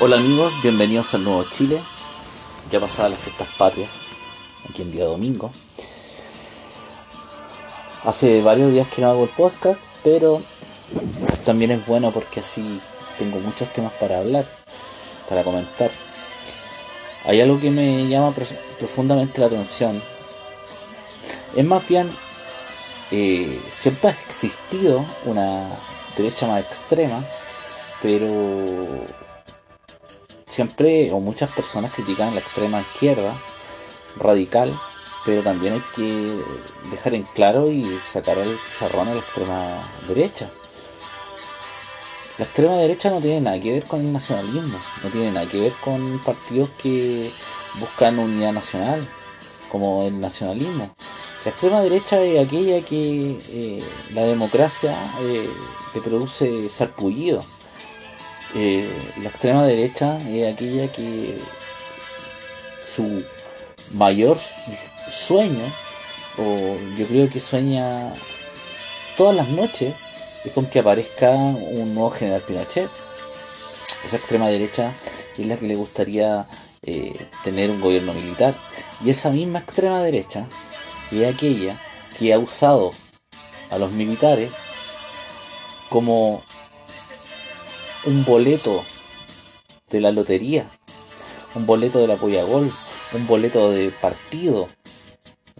Hola amigos, bienvenidos al nuevo Chile. Ya pasadas las fiestas patrias, aquí en día domingo. Hace varios días que no hago el podcast, pero también es bueno porque así tengo muchos temas para hablar, para comentar. Hay algo que me llama profundamente la atención. Es más bien, eh, siempre ha existido una derecha más extrema, pero siempre o muchas personas critican la extrema izquierda radical, pero también hay que dejar en claro y sacar el zarrón a la extrema derecha. La extrema derecha no tiene nada que ver con el nacionalismo, no tiene nada que ver con partidos que buscan unidad nacional, como el nacionalismo. La extrema derecha es aquella que eh, la democracia eh, le produce sarpullido eh, la extrema derecha es aquella que su mayor sueño, o yo creo que sueña todas las noches, es con que aparezca un nuevo general Pinochet. Esa extrema derecha es la que le gustaría eh, tener un gobierno militar. Y esa misma extrema derecha es aquella que ha usado a los militares como un boleto de la lotería, un boleto de la Pollagol, un boleto de partido,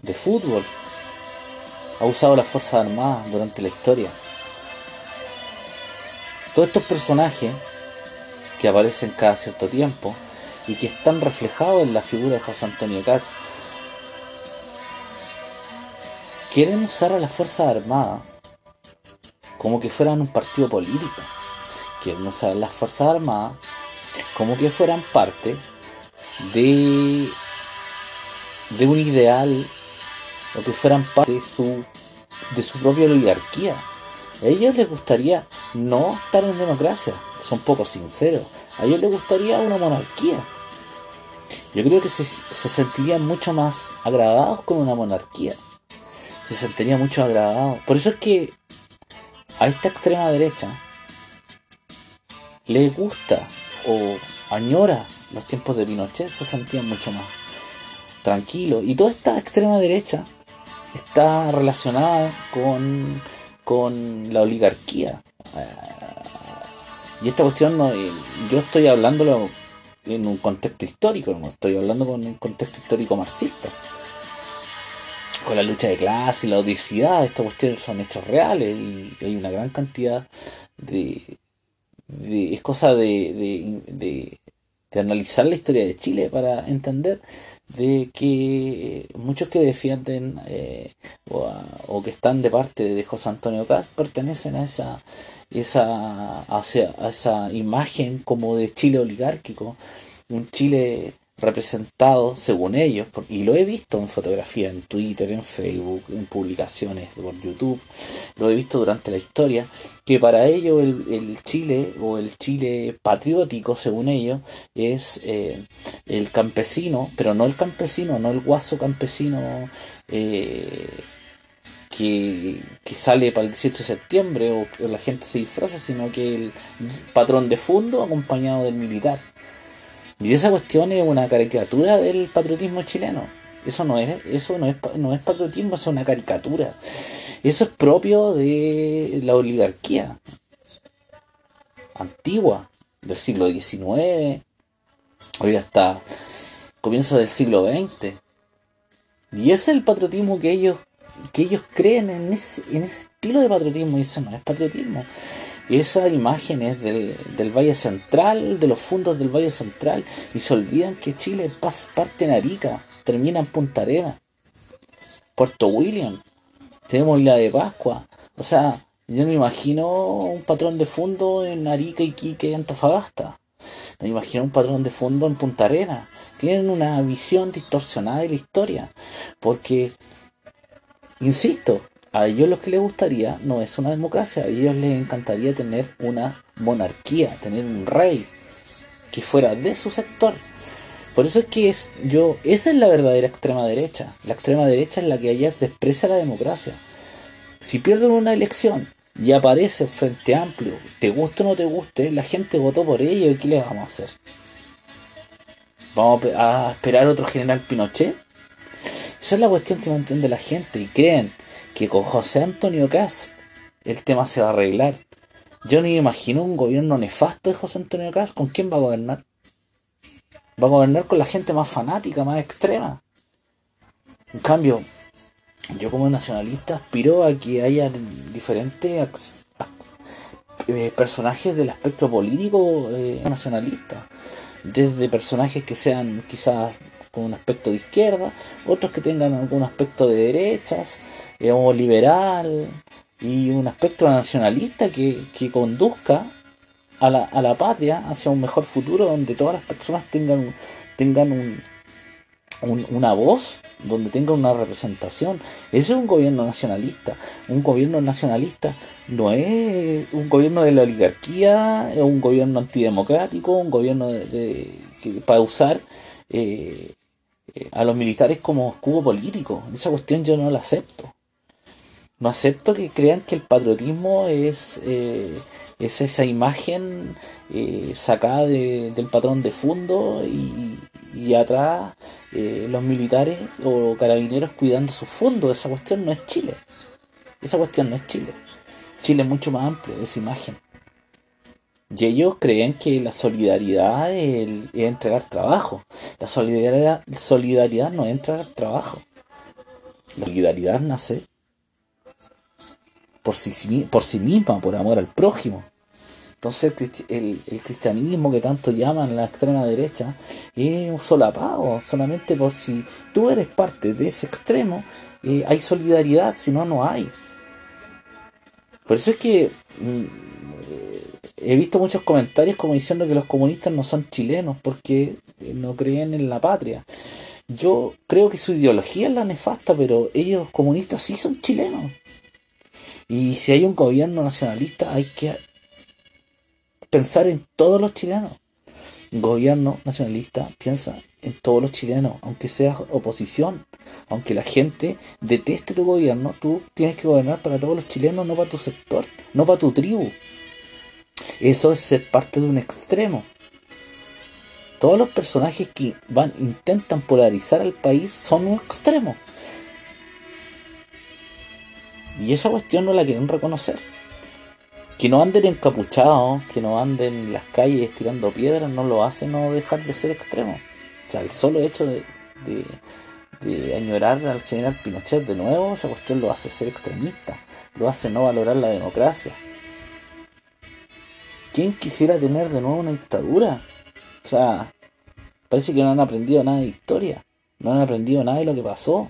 de fútbol. Ha usado las Fuerzas Armadas durante la historia. Todos estos personajes que aparecen cada cierto tiempo y que están reflejados en la figura de José Antonio Katz, quieren usar a las Fuerzas Armadas como que fueran un partido político quieren usar las Fuerzas Armadas como que fueran parte de, de un ideal o que fueran parte de su, de su propia oligarquía. A ellos les gustaría no estar en democracia, son poco sinceros. A ellos les gustaría una monarquía. Yo creo que se, se sentirían mucho más agradados con una monarquía. Se sentirían mucho agradados. Por eso es que a esta extrema derecha le gusta o añora los tiempos de Pinochet, se sentían mucho más tranquilos. Y toda esta extrema derecha está relacionada con, con la oligarquía. y esta cuestión, no, eh, yo estoy hablándolo en un contexto histórico, no estoy hablando con un contexto histórico marxista. Con la lucha de clase y la odicidad, estas cuestiones son hechos reales y hay una gran cantidad de, es cosa de, de, analizar la historia de Chile para entender de que muchos que defienden eh, o, que están de parte de José Antonio Caz pertenecen a esa esa a esa imagen como de Chile oligárquico un Chile representado, según ellos, y lo he visto en fotografía, en Twitter, en Facebook, en publicaciones por YouTube, lo he visto durante la historia, que para ellos el, Chile o el Chile patriótico, según ellos, es eh, el campesino, pero no el campesino, no el guaso campesino. Eh, que, que, sale para el 18 de septiembre o que la gente se disfraza, sino que el patrón de fondo acompañado del militar. Y esa cuestión es una caricatura del patriotismo chileno. Eso no es, eso no es, no es patriotismo, es una caricatura. Eso es propio de la oligarquía antigua, del siglo XIX, hoy hasta comienzo del siglo XX. Y ese es el patriotismo que ellos, que ellos creen en ese, en ese estilo de patriotismo, y eso no es patriotismo esas imágenes del, del, Valle Central, de los fondos del Valle Central, y se olvidan que Chile parte en Arica, termina en Punta Arena, Puerto William, tenemos Isla de Pascua, o sea, yo no imagino un patrón de fondo en Arica, Iquique y Antofagasta. Me imagino un patrón de fondo en Punta Arena. Tienen una visión distorsionada de la historia. Porque, insisto, a ellos lo que les gustaría no es una democracia, a ellos les encantaría tener una monarquía, tener un rey que fuera de su sector. Por eso es que es, yo, esa es la verdadera extrema derecha. La extrema derecha es la que ayer desprecia la democracia. Si pierden una elección y aparece Frente Amplio, te guste o no te guste, la gente votó por ello y ¿qué le vamos a hacer? ¿Vamos a esperar otro general Pinochet? Esa es la cuestión que no entiende la gente y creen que con José Antonio Cast el tema se va a arreglar. Yo ni imagino un gobierno nefasto de José Antonio Cast. ¿Con quién va a gobernar? Va a gobernar con la gente más fanática, más extrema. En cambio, yo como nacionalista aspiro a que haya diferentes eh, personajes del aspecto político eh, nacionalista. Desde personajes que sean quizás con un aspecto de izquierda, otros que tengan algún aspecto de derechas, eh, o liberal, y un aspecto nacionalista que, que conduzca a la, a la, patria hacia un mejor futuro donde todas las personas tengan, tengan un, una voz, donde tengan una representación. Ese es un gobierno nacionalista. Un gobierno nacionalista no es un gobierno de la oligarquía, es un gobierno antidemocrático, un gobierno de, para usar eh, a los militares como escudo político. Esa cuestión yo no la acepto. No acepto que crean que el patriotismo es, eh, es esa imagen eh, sacada del patrón de fondo y, atrás eh, los militares o carabineros cuidando sus fondos. Esa cuestión no es Chile. Esa cuestión no es Chile. Chile es mucho más amplio esa imagen. Y ellos creen que la solidaridad es, entregar trabajo. La solidaridad, solidaridad no es entregar trabajo. La solidaridad nace por sí, por sí misma, por amor al prójimo. Entonces el, cristianismo que tanto llaman la extrema derecha es un solapado, solamente por si tú eres parte de ese extremo, eh, hay solidaridad, si no, no hay. Por eso es que mm, he visto muchos comentarios como diciendo que los comunistas no son chilenos porque eh, no creen en la patria. Yo creo que su ideología es la nefasta, pero ellos comunistas sí son chilenos. Y si hay un gobierno nacionalista, hay que pensar en todos los chilenos. Gobierno nacionalista piensa en todos los chilenos, aunque seas oposición, aunque la gente deteste tu gobierno, tú tienes que gobernar para todos los chilenos, no para tu sector, no para tu tribu. Eso es ser parte de un extremo. Todos los personajes que van intentan polarizar al país son un extremo. Y esa cuestión no la quieren reconocer. Que no anden encapuchados, que no anden en las calles tirando piedras, no lo hace no dejar de ser extremo. O sea, el solo hecho de, de, añorar al general Pinochet de nuevo, esa cuestión lo hace ser extremista, lo hace no valorar la democracia. ¿Quién quisiera tener de nuevo una dictadura? O sea, parece que no han aprendido nada de historia, no han aprendido nada de lo que pasó.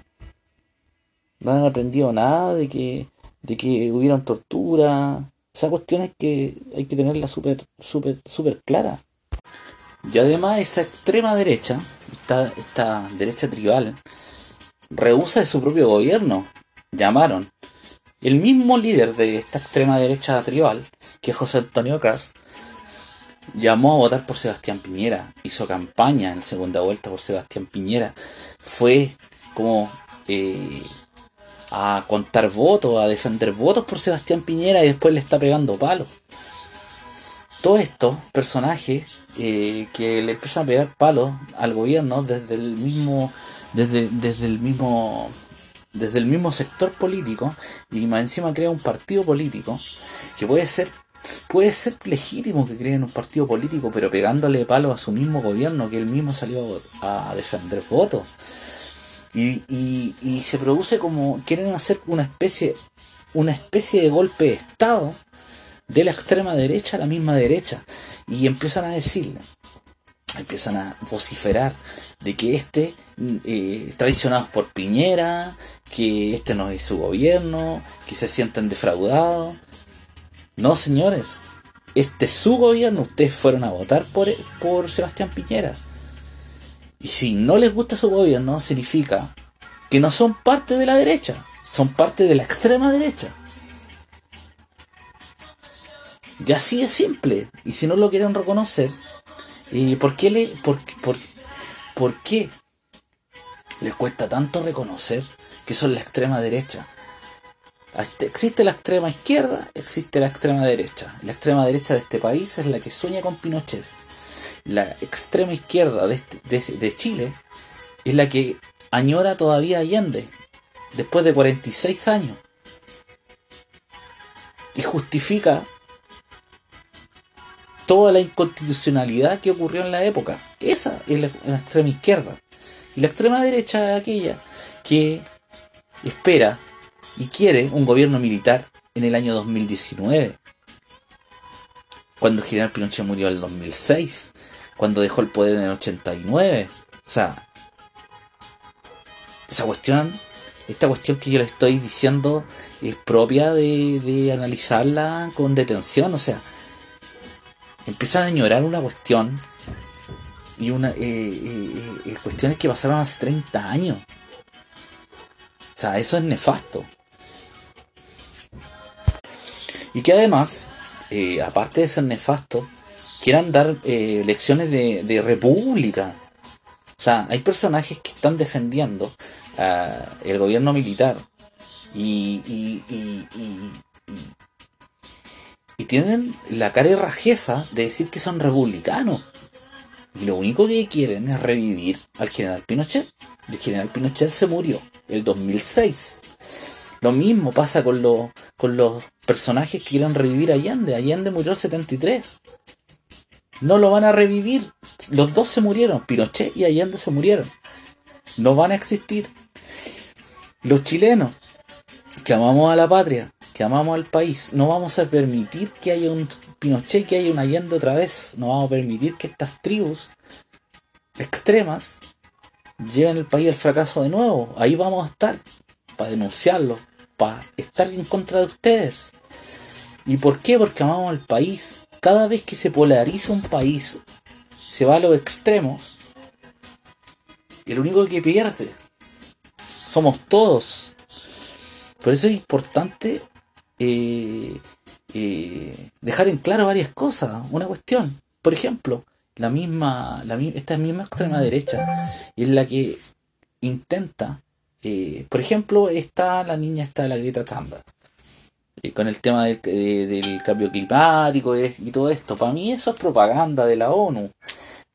No han aprendido nada de que, de que hubieron tortura. Esa cuestión es que hay que tenerla súper, súper, súper clara. Y además esa extrema derecha, esta, esta derecha tribal, rehúsa de su propio gobierno. Llamaron. El mismo líder de esta extrema derecha tribal, que es José Antonio Cas, llamó a votar por Sebastián Piñera, hizo campaña en segunda vuelta por Sebastián Piñera, fue como eh, a contar votos, a defender votos por Sebastián Piñera y después le está pegando palos. Todos estos personajes eh, que le empiezan a pegar palos al gobierno desde el mismo, desde, desde el mismo, desde el mismo sector político y más encima crea un partido político que puede ser puede ser legítimo que creen un partido político, pero pegándole palos a su mismo gobierno que él mismo salió a defender votos. Y, y, se produce como quieren hacer una especie una especie de golpe de estado de la extrema derecha a la misma derecha. Y empiezan a decirle empiezan a vociferar de que este eh, traicionados por Piñera que este no es su gobierno que se sienten defraudados. No señores este es su gobierno ustedes fueron a votar por, por Sebastián Piñera y si no les gusta su gobierno, significa que no son parte de la derecha, son parte de la extrema derecha. Y así es simple. Y si no lo quieren reconocer, ¿y por qué le, por, por, por qué les cuesta tanto reconocer que son la extrema derecha? Existe la extrema izquierda, existe la extrema derecha. La extrema derecha de este país es la que sueña con Pinochet. La extrema izquierda de, este, de, Chile es la que añora todavía Allende, después de 46 años. Y justifica toda la inconstitucionalidad que ocurrió en la época. Esa es la, extrema izquierda. Y la extrema derecha es aquella que espera y quiere un gobierno militar en el año 2019. Cuando general Pinochet murió en el 2006. Cuando dejó el poder en el 89. O sea, esa cuestión, esta cuestión que yo le estoy diciendo es propia de, de analizarla con detención. O sea, empiezan a añorar una cuestión y una eh, eh, eh, cuestiones que pasaron hace 30 años. O sea, eso es nefasto. Y que además, aparte de ser nefasto, quieran dar lecciones de, república. O sea, hay personajes que están defendiendo el gobierno militar y, y, y tienen la cara y rajeza de decir que son republicanos. Y lo único que quieren es revivir al general Pinochet. El general Pinochet se murió el 2006. Lo mismo pasa con, los con los personajes que quieren revivir a Allende. Allende murió el 73. No lo van a revivir. Los dos se murieron. Pinochet y Allende se murieron. No van a existir. Los chilenos que amamos a la patria, que amamos al país, no vamos a permitir que haya un Pinochet, que haya un Allende otra vez. No vamos a permitir que estas tribus extremas lleven el país al fracaso de nuevo. Ahí vamos a estar para denunciarlo, para estar en contra de ustedes. ¿Y por qué? Porque amamos al país. Cada vez que se polariza un país, se va a los extremos, el único que pierde somos todos. Por eso es importante eh, eh, dejar en claro varias cosas. Una cuestión, por ejemplo, la misma, la, esta misma extrema derecha es la que intenta, eh, por ejemplo, está la niña, está la Greta Thunberg, con el tema del, del cambio climático y todo esto. Para mí eso es propaganda de la ONU.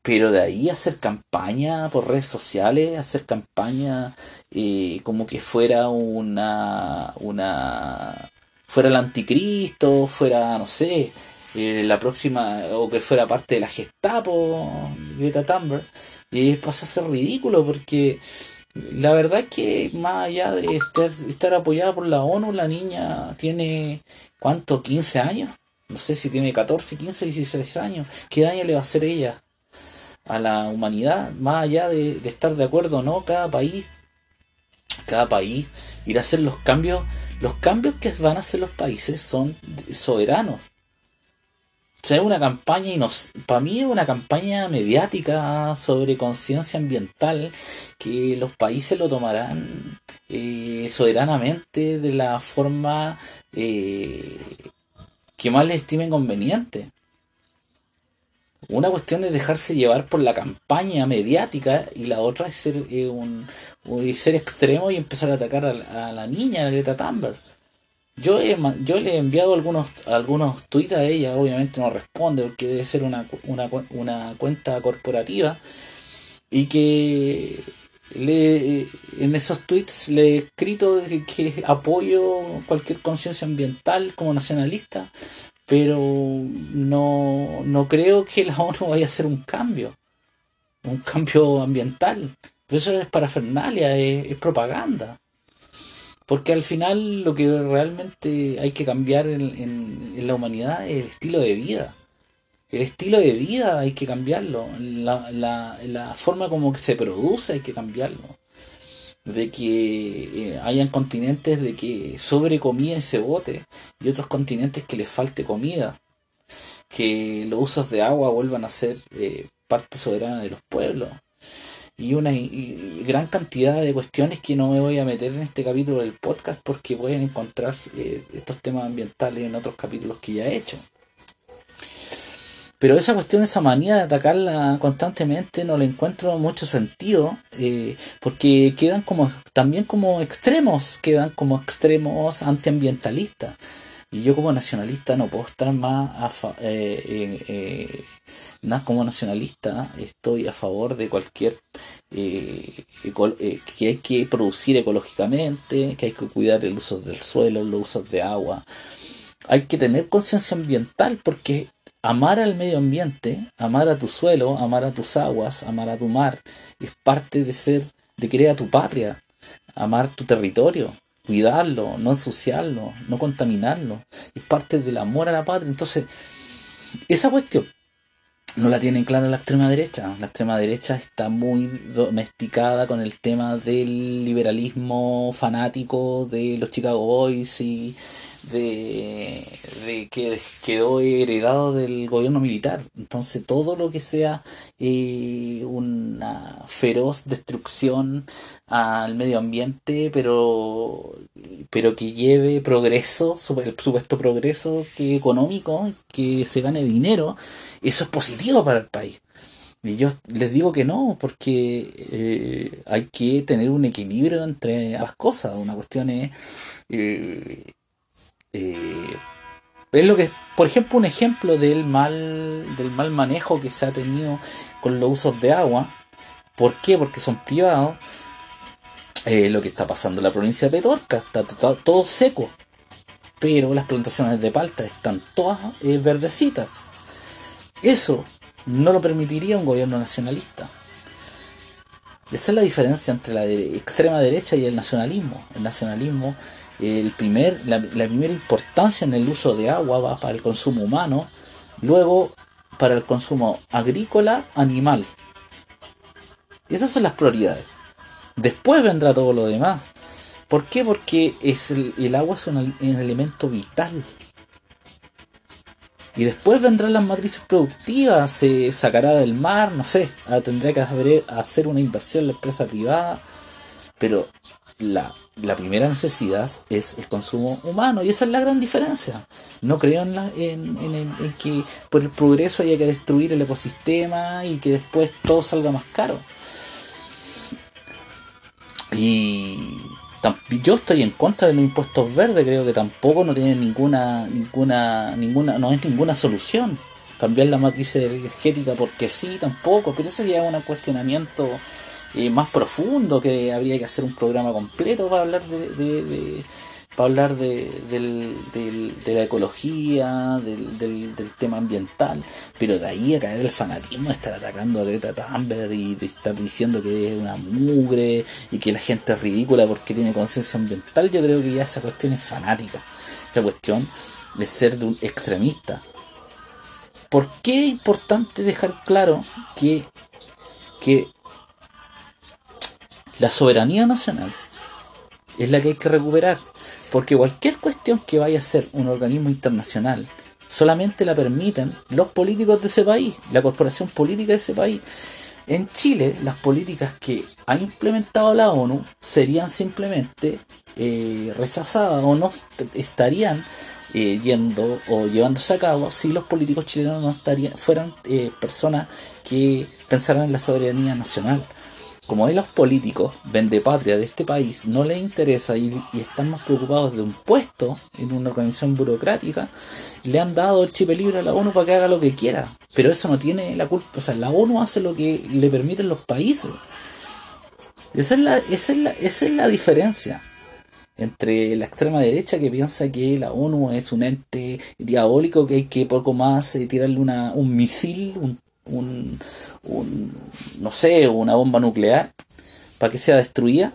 Pero de ahí hacer campaña por redes sociales, hacer campaña como que fuera una, una fuera el anticristo, fuera, no sé, eh, la próxima, o que fuera parte de la Gestapo, Greta Thunberg, y pasa a ser ridículo porque la verdad es que más allá de estar, estar apoyada por la ONU, la niña tiene, ¿cuánto? ¿15 años? No sé si tiene 14, 15, 16 años. ¿Qué daño le va a hacer ella a la humanidad? Más allá de, de estar de acuerdo o no, cada país, cada país irá a hacer los cambios los cambios que van a hacer los países son soberanos. Sea, es una campaña, para mí es una campaña mediática sobre conciencia ambiental que los países lo tomarán eh, soberanamente de la forma eh, que más les estimen conveniente. Una cuestión es dejarse llevar por la campaña mediática y la otra es ser, eh, un, ser extremo y empezar a atacar a, la niña, a Greta Thunberg. Yo, yo le he enviado algunos, algunos tweets a ella, obviamente no responde porque debe ser una, una, una cuenta corporativa y que le, en esos tweets le he escrito que apoyo cualquier conciencia ambiental como nacionalista, pero no, no creo que la ONU vaya a hacer un cambio, un cambio ambiental. Eso es parafernalia, es, es propaganda. Porque al final lo que realmente hay que cambiar en, la humanidad es el estilo de vida. El estilo de vida hay que cambiarlo. La forma como que se produce hay que cambiarlo de que eh, hayan continentes de que sobre comida y se bote y otros continentes que les falte comida que los usos de agua vuelvan a ser eh, parte soberana de los pueblos y una gran cantidad de cuestiones que no me voy a meter en este capítulo del podcast porque pueden encontrar eh, estos temas ambientales en otros capítulos que ya he hecho Pero esa cuestión, esa manía de atacarla constantemente, no le encuentro mucho sentido, eh, porque quedan como, también como extremos, quedan como extremos antiambientalistas. Y yo como nacionalista no puedo estar más a eh, eh, eh como nacionalista estoy a favor de cualquier eh, que hay que producir ecológicamente, que hay que cuidar el uso del suelo, los usos de agua. Hay que tener conciencia ambiental porque amar al medio ambiente, amar a tu suelo, amar a tus aguas, amar a tu mar, es parte de ser, de a tu patria, amar tu territorio, cuidarlo, no ensuciarlo, no contaminarlo. Es parte del amor a la patria. Entonces, esa cuestión no la tienen clara la extrema derecha. La extrema derecha está muy domesticada con el tema del liberalismo fanático de los Chicago Boys y de, que quedó heredado del gobierno militar. Entonces todo lo que sea eh, una feroz destrucción al medio ambiente, pero, pero que lleve progreso, el supuesto progreso que económico, que se gane dinero, eso es positivo para el país. Y yo les digo que no, porque eh, hay que tener un equilibrio entre ambas cosas. Una cuestión es eh, eh, es lo que, por ejemplo, un ejemplo del mal, del mal manejo que se ha tenido con los usos de agua. ¿Por qué? Porque son privados. Eh, lo que está pasando en la provincia de Petorca, está todo, seco. Pero las plantaciones de palta están todas eh, verdecitas. Eso no lo permitiría un gobierno nacionalista. Esa es la diferencia entre la extrema derecha y el nacionalismo. El nacionalismo el primer, la, primera importancia en el uso de agua va para el consumo humano, luego para el consumo agrícola, animal. Esas son las prioridades. Después vendrá todo lo demás. ¿Por qué? Porque es el, agua es un, elemento vital. Y después vendrán las matrices productivas, se sacará del mar, no sé, tendrá que hacer una inversión en la empresa privada. Pero la la primera necesidad es el consumo humano y esa es la gran diferencia. No creo en, en, que por el progreso haya que destruir el ecosistema y que después todo salga más caro. Y yo estoy en contra de los impuestos verdes, creo que tampoco no tienen ninguna, ninguna, ninguna, no es ninguna solución. Cambiar la matriz energética porque sí, tampoco, pero eso ya es un cuestionamiento más profundo, que habría que hacer un programa completo para hablar de, para hablar de, de, la ecología, del, tema ambiental, pero de ahí a caer el fanatismo de estar atacando a Greta Thunberg y de estar diciendo que es una mugre y que la gente es ridícula porque tiene conciencia ambiental, yo creo que ya esa cuestión es fanática, esa cuestión de ser de un extremista. ¿Por qué es importante dejar claro que, que la soberanía nacional es la que hay que recuperar, porque cualquier cuestión que vaya a ser un organismo internacional solamente la permiten los políticos de ese país, la corporación política de ese país. En Chile, las políticas que ha implementado la ONU serían simplemente eh, rechazadas o no estarían eh, yendo o llevándose a cabo si los políticos chilenos no estarían, fueran eh, personas que pensaran en la soberanía nacional como a los políticos, vende patria de este país, no les interesa y, están más preocupados de un puesto en una organización burocrática, le han dado el chip libre a la ONU para que haga lo que quiera. Pero eso no tiene la culpa. O sea, la ONU hace lo que le permiten los países. Esa es la, esa es la, esa es la diferencia entre la extrema derecha que piensa que la ONU es un ente diabólico que hay que poco más eh, tirarle una, un misil, un un, no sé, una bomba nuclear para que sea destruida.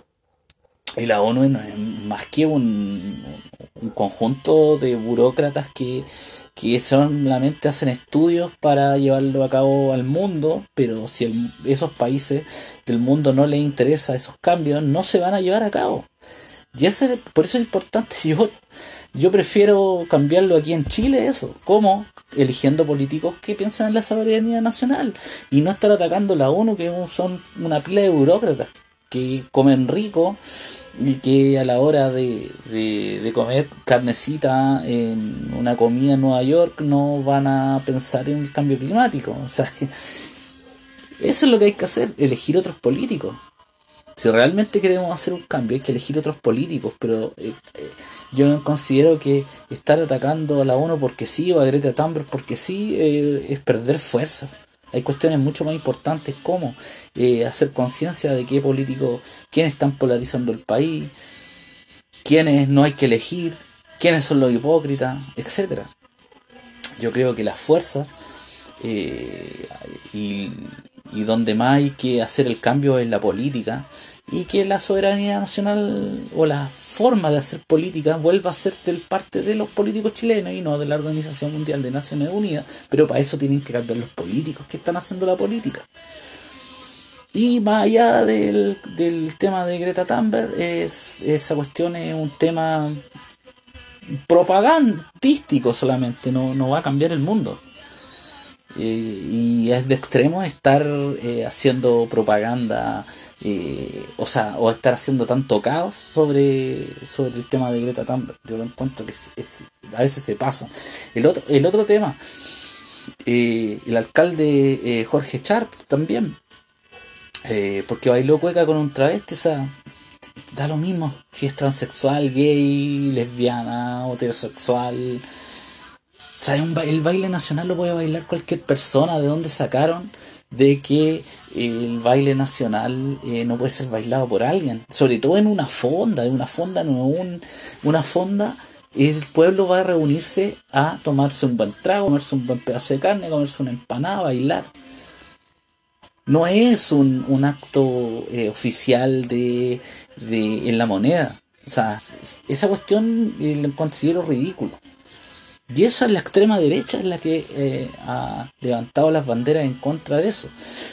Y la ONU es más que un, un conjunto de burócratas que, que solamente hacen estudios para llevarlo a cabo al mundo, pero si esos países del mundo no les interesa esos cambios, no se van a llevar a cabo. Y ese, por eso es importante. Yo, yo prefiero cambiarlo aquí en Chile, eso. ¿Cómo? Eligiendo políticos que piensan en la soberanía nacional y no estar atacando la ONU, que son una pila de burócratas. que comen rico y que a la hora de, de, comer carnecita en una comida en Nueva York no van a pensar en el cambio climático. O sea, eso es lo que hay que hacer, elegir otros políticos. Si realmente queremos hacer un cambio hay que elegir otros políticos, pero eh, eh, yo considero que estar atacando a la ONU porque sí o a Greta Thunberg porque sí eh, es perder fuerzas. Hay cuestiones mucho más importantes como hacer conciencia de qué políticos, quiénes están polarizando el país, quiénes no hay que elegir, quiénes son los hipócritas, etcétera. Yo creo que las fuerzas y, y donde más hay que hacer el cambio es la política y que la soberanía nacional o la forma de hacer política vuelva a ser del parte de los políticos chilenos y no de la Organización Mundial de Naciones Unidas, pero para eso tienen que cambiar los políticos que están haciendo la política. Y más allá del, del tema de Greta Thunberg, es, esa cuestión es un tema propagandístico solamente, no, no va a cambiar el mundo. Eh, y es de extremo estar eh, haciendo propaganda eh, o sea o estar haciendo tanto caos sobre sobre el tema de Greta Thunberg. Yo lo encuentro que a veces se pasa. El otro el otro tema el alcalde Jorge Sharp también porque bailó cueca con un travesti o sea da lo mismo si es transexual gay lesbiana heterosexual o sea, el baile nacional lo puede bailar cualquier persona. ¿De dónde sacaron de que el baile nacional eh, no puede ser bailado por alguien? Sobre todo en una fonda, en una fonda no un, una fonda. El pueblo va a reunirse a tomarse un buen trago, comerse un buen pedazo de carne, comerse una empanada, bailar. No es un, un acto eh, oficial de, de, en la moneda. O sea, esa cuestión eh, la considero ridículo. Y esa es la extrema derecha es la que eh, ha levantado las banderas en contra de eso.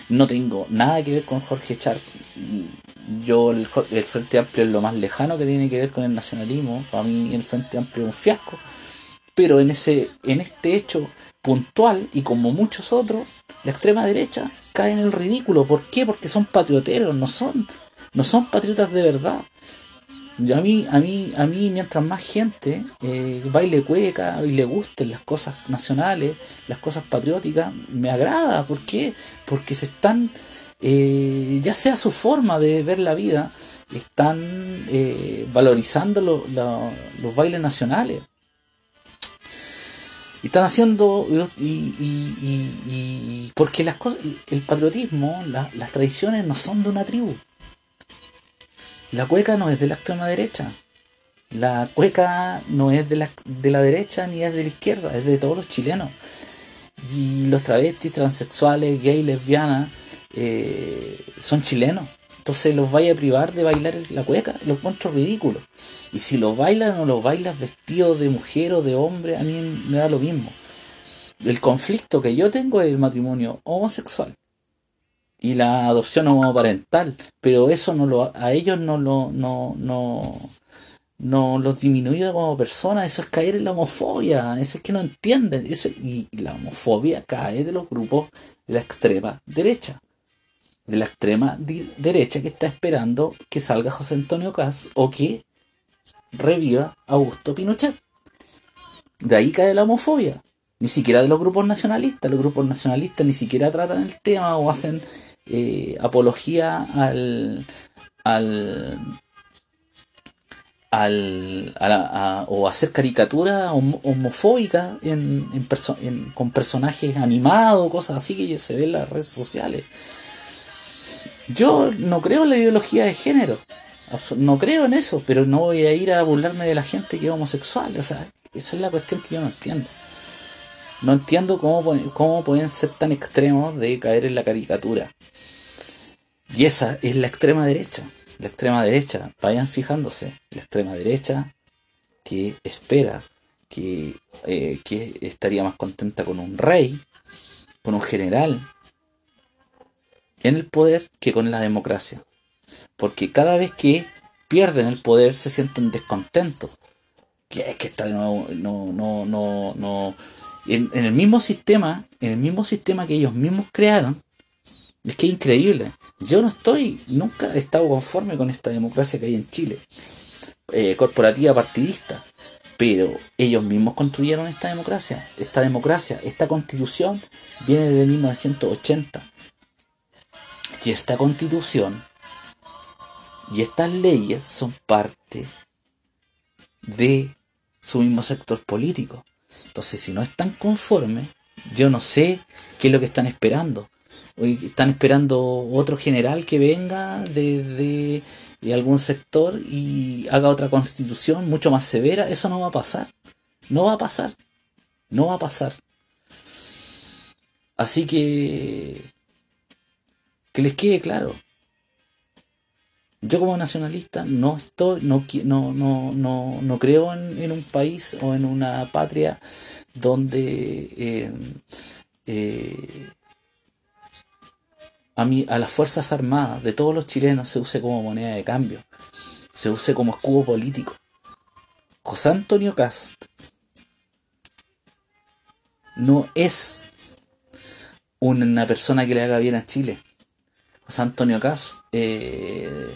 No tengo nada que ver con Jorge Char. Yo, el, Frente Amplio es lo más lejano que tiene que ver con el nacionalismo. Para mí, el Frente Amplio es un fiasco. Pero en, ese, en este hecho puntual, y como muchos otros, la extrema derecha cae en el ridículo. ¿Por qué? Porque son patrioteros, no son, no son patriotas de verdad a mí, a mí, a mí mientras más gente eh, baile cueca y le gusten las cosas nacionales, las cosas patrióticas, me agrada. ¿Por qué? Porque se están, eh, ya sea su forma de ver la vida, están eh, valorizando los bailes nacionales. Y están haciendo, y, y, porque las cosas, el patriotismo, las tradiciones no son de una tribu la cueca no es de la extrema derecha. La cueca no es de la, de la derecha ni es de la izquierda, es de todos los chilenos. Y los travestis, transexuales, gays, lesbianas, eh, son chilenos. Entonces los vaya a privar de bailar la cueca, lo encuentro ridículo. Y si los bailan o los bailas vestidos de mujer o de hombre, a mí me da lo mismo. El conflicto que yo tengo es el matrimonio homosexual y la adopción homoparental, pero eso no lo, a ellos no lo, no, no, no los disminuye como personas, eso es caer en la homofobia, eso es que no entienden, eso, y, la homofobia cae de los grupos de la extrema derecha, de la extrema derecha que está esperando que salga José Antonio Cas o que reviva Augusto Pinochet. De ahí cae la homofobia. Ni siquiera de los grupos nacionalistas. Los grupos nacionalistas ni siquiera tratan el tema o hacen eh, apología al, al, al o hacer caricatura homofóbica en, con personajes animados, cosas así que se ve en las redes sociales. Yo no creo en la ideología de género, no creo en eso, pero no voy a ir a burlarme de la gente que es homosexual. O sea, esa es la cuestión que yo no entiendo. No entiendo cómo, cómo pueden ser tan extremos de caer en la caricatura. Y esa es la extrema derecha. La extrema derecha, vayan fijándose, la extrema derecha que espera que, eh, que estaría más contenta con un rey, con un general en el poder que con la democracia. Porque cada vez que pierden el poder se sienten descontentos. Que es que de nuevo, no, no, no, no. En el mismo sistema, en el mismo sistema que ellos mismos crearon, Es que es increíble. Yo no estoy, nunca he estado conforme con esta democracia que hay en Chile. Eh, corporativa partidista. Pero ellos mismos construyeron esta democracia. Esta democracia, esta constitución viene desde 1980. Y esta constitución y estas leyes son parte de su mismo sector político. Entonces, si no están conformes, yo no sé qué es lo que están esperando. Están esperando otro general que venga de, de, algún sector y haga otra constitución mucho más severa. Eso no va a pasar. No va a pasar. No va a pasar. Así que que les quede claro. Yo como nacionalista no estoy, no, no, no, no, no creo en, un país o en una patria donde eh, eh, a, mí, a las Fuerzas Armadas de todos los chilenos se use como moneda de cambio, se use como escudo político. José Antonio Cast no es una persona que le haga bien a Chile. José Antonio Cast eh,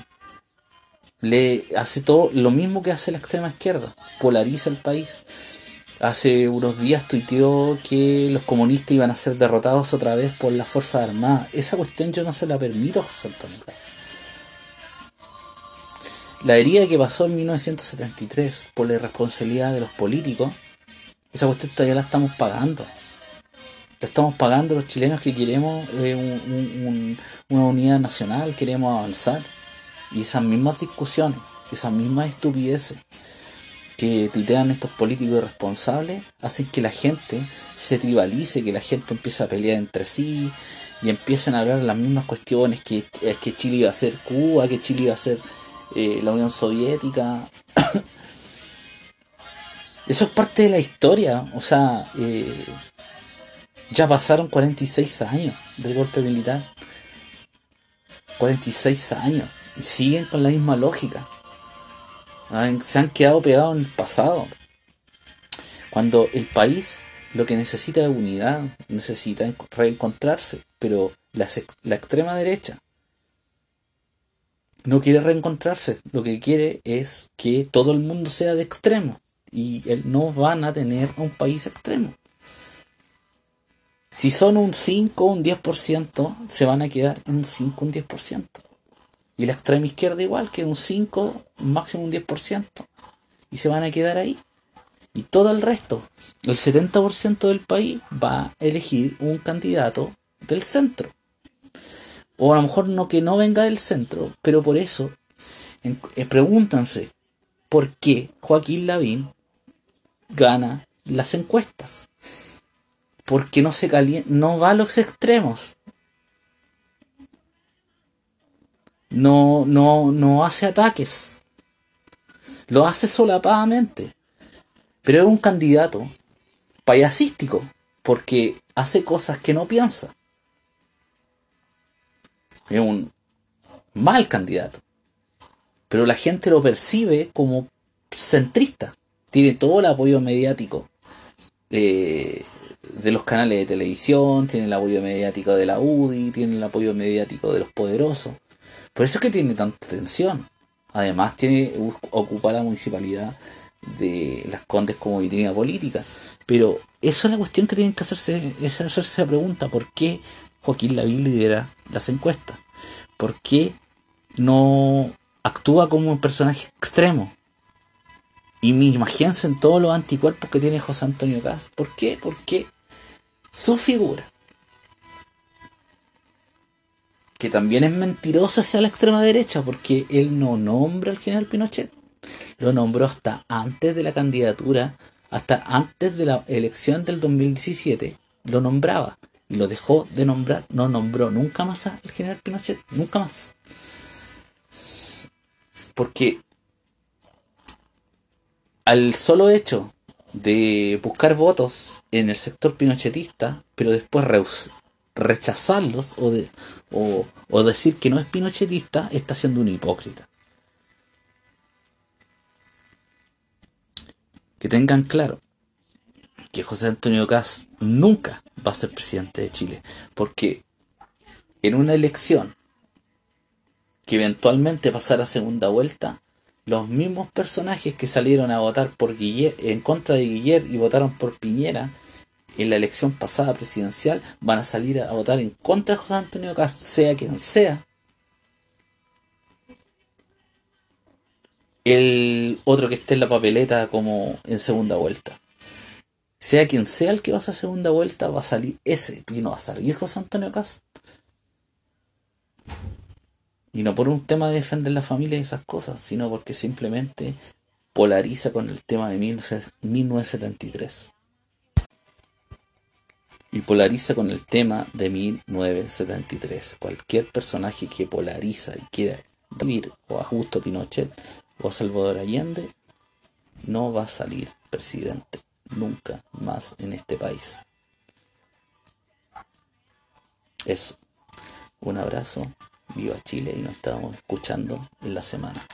le hace todo lo mismo que hace la extrema izquierda, polariza el país. Hace unos días tuiteó que los comunistas iban a ser derrotados otra vez por las Fuerzas Armadas. Esa cuestión yo no se la permito, José Antonio. La herida que pasó en 1973 por la irresponsabilidad de los políticos, esa cuestión todavía la estamos pagando. La estamos pagando los chilenos que queremos eh, una unidad nacional, queremos avanzar. Y esas mismas discusiones, esas mismas estupideces que tuitean estos políticos irresponsables hacen que la gente se tribalice, que la gente empiece a pelear entre sí y empiecen a hablar las mismas cuestiones que, que Chile iba a ser Cuba, que Chile iba a ser eh, la Unión Soviética. Eso es parte de la historia, o sea, eh, ya pasaron 46 años del golpe militar. 46 años y siguen con la misma lógica. Se han quedado pegados en el pasado. Cuando el país lo que necesita es unidad, necesita reencontrarse, pero la, la extrema derecha no quiere reencontrarse, lo que quiere es que todo el mundo sea de extremo y no van a tener un país extremo. Si son un 5 o un 10%, se van a quedar en un 5 o un 10%. Y la extrema izquierda igual, que un 5, máximo un 10%. Y se van a quedar ahí. Y todo el resto, el 70% del país va a elegir un candidato del centro. O a lo mejor no que no venga del centro, pero por eso, eh, pregúntanse, ¿por qué Joaquín Lavín gana las encuestas? Porque no se calienta, no va a los extremos. No, no, no hace ataques. Lo hace solapadamente. Pero es un candidato payasístico, porque hace cosas que no piensa. Es un mal candidato. Pero la gente lo percibe como centrista. Tiene todo el apoyo mediático eh, de los canales de televisión, tiene el apoyo mediático de la UDI, tiene el apoyo mediático de los poderosos. Por eso es que tiene tanta atención. Además, tiene ocupa la municipalidad de Las Condes como vitrina política. Pero eso es la cuestión que tienen que hacerse, es hacerse esa pregunta. ¿Por qué Joaquín Lavín lidera las encuestas? ¿Por qué no actúa como un personaje extremo? Y imagínense en todos los anticuerpos que tiene José Antonio Caz. ¿Por qué? Porque su figura que también es mentirosa hacia la extrema derecha, porque él no nombra al general Pinochet. Lo nombró hasta antes de la candidatura, hasta antes de la elección del 2017, lo nombraba y lo dejó de nombrar, no nombró nunca más al general Pinochet, nunca más. Porque al solo hecho de buscar votos en el sector pinochetista, pero después rechazarlos o, de, o, decir que no es pinochetista, está siendo un hipócrita. Que tengan claro que José Antonio Caz nunca va a ser presidente de Chile, porque en una elección que eventualmente pasara a segunda vuelta, los mismos personajes que salieron a votar por en contra de Guiller y votaron por Piñera en la elección pasada presidencial van a salir a votar en contra de José Antonio Cast, sea quien sea. El otro que esté en la papeleta como en segunda vuelta. Sea quien sea el que va a segunda vuelta, va a salir ese. Y no va a salir José Antonio Cast. Y no por un tema de defender la familia y esas cosas, sino porque simplemente polariza con el tema de 1973 y polariza con el tema de 1973. Cualquier personaje que polariza y quiera vivir o a Justo Pinochet o a Salvador Allende no va a salir presidente nunca más en este país. Eso. Un abrazo. Viva Chile y nos estamos escuchando en la semana.